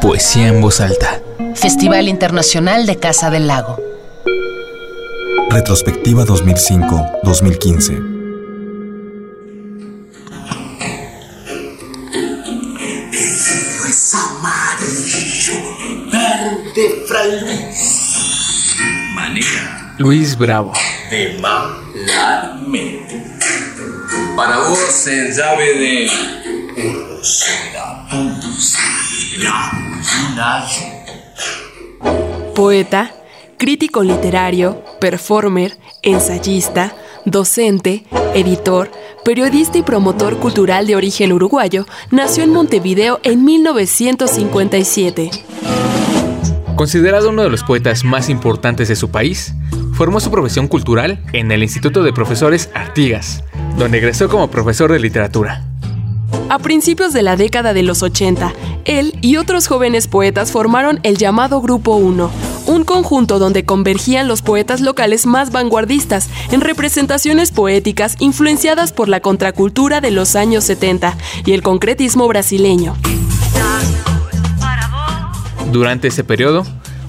Poesía en voz alta. Festival Internacional de Casa del Lago. Retrospectiva 2005-2015. es amarillo, verde, fray Luis. Manera Luis Bravo. de malarmente. Para vos en llave de Poeta, crítico literario, performer, ensayista, docente, editor, periodista y promotor cultural de origen uruguayo, nació en Montevideo en 1957. Considerado uno de los poetas más importantes de su país, formó su profesión cultural en el Instituto de Profesores Artigas, donde egresó como profesor de literatura. A principios de la década de los 80, él y otros jóvenes poetas formaron el llamado Grupo 1, un conjunto donde convergían los poetas locales más vanguardistas en representaciones poéticas influenciadas por la contracultura de los años 70 y el concretismo brasileño. Durante ese periodo,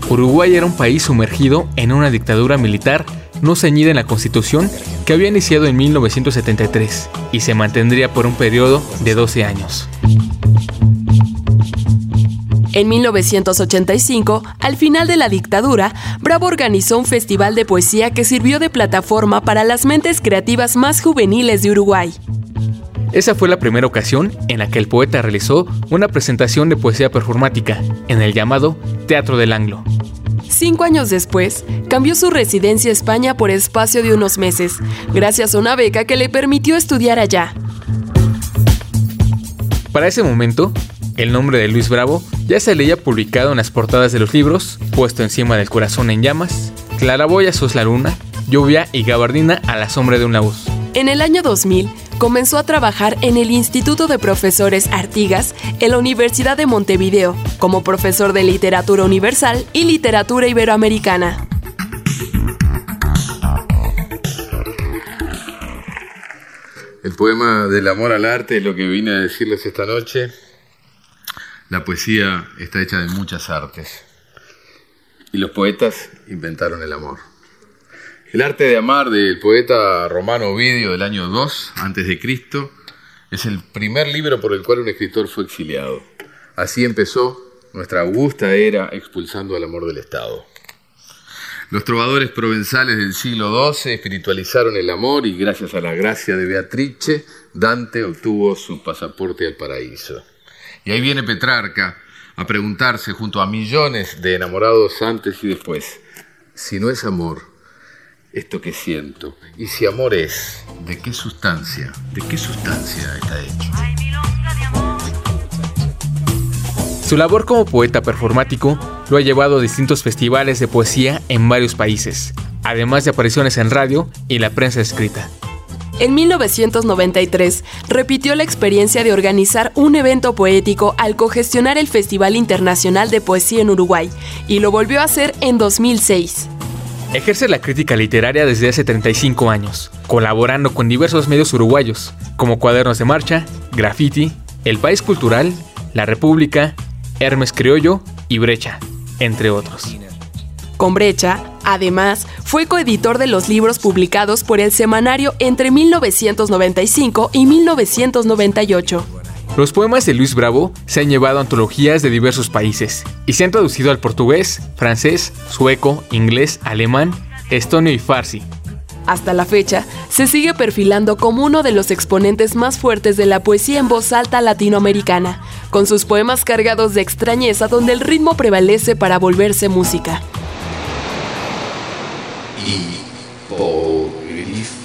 Uruguay era un país sumergido en una dictadura militar no ceñida en la Constitución que había iniciado en 1973 y se mantendría por un periodo de 12 años. En 1985, al final de la dictadura, Bravo organizó un festival de poesía que sirvió de plataforma para las mentes creativas más juveniles de Uruguay. Esa fue la primera ocasión en la que el poeta realizó una presentación de poesía performática en el llamado Teatro del Anglo. Cinco años después, cambió su residencia a España por espacio de unos meses, gracias a una beca que le permitió estudiar allá. Para ese momento, el nombre de Luis Bravo ya se leía publicado en las portadas de los libros, puesto encima del corazón en llamas, Claraboya sos la luna, lluvia y gabardina a la sombra de una voz. En el año 2000, comenzó a trabajar en el Instituto de Profesores Artigas en la Universidad de Montevideo, como profesor de literatura universal y literatura iberoamericana. El poema del amor al arte es lo que vine a decirles esta noche. La poesía está hecha de muchas artes y los poetas inventaron el amor. El arte de amar del poeta romano Ovidio del año 2 antes de Cristo es el primer libro por el cual un escritor fue exiliado. Así empezó nuestra augusta era expulsando al amor del Estado. Los trovadores provenzales del siglo XII espiritualizaron el amor y gracias a la gracia de Beatrice, Dante obtuvo su pasaporte al paraíso. Y ahí viene Petrarca a preguntarse junto a millones de enamorados antes y después, si no es amor, esto que siento, y si amor es, ¿de qué sustancia, de qué sustancia está hecho? Su labor como poeta performático lo ha llevado a distintos festivales de poesía en varios países, además de apariciones en radio y la prensa escrita. En 1993, repitió la experiencia de organizar un evento poético al cogestionar el Festival Internacional de Poesía en Uruguay, y lo volvió a hacer en 2006. Ejerce la crítica literaria desde hace 35 años, colaborando con diversos medios uruguayos, como Cuadernos de Marcha, Graffiti, El País Cultural, La República, Hermes Criollo y Brecha, entre otros. Con Brecha, además, fue coeditor de los libros publicados por el semanario entre 1995 y 1998. Los poemas de Luis Bravo se han llevado a antologías de diversos países y se han traducido al portugués, francés, sueco, inglés, alemán, estonio y farsi. Hasta la fecha, se sigue perfilando como uno de los exponentes más fuertes de la poesía en voz alta latinoamericana, con sus poemas cargados de extrañeza donde el ritmo prevalece para volverse música. Hipogrifo.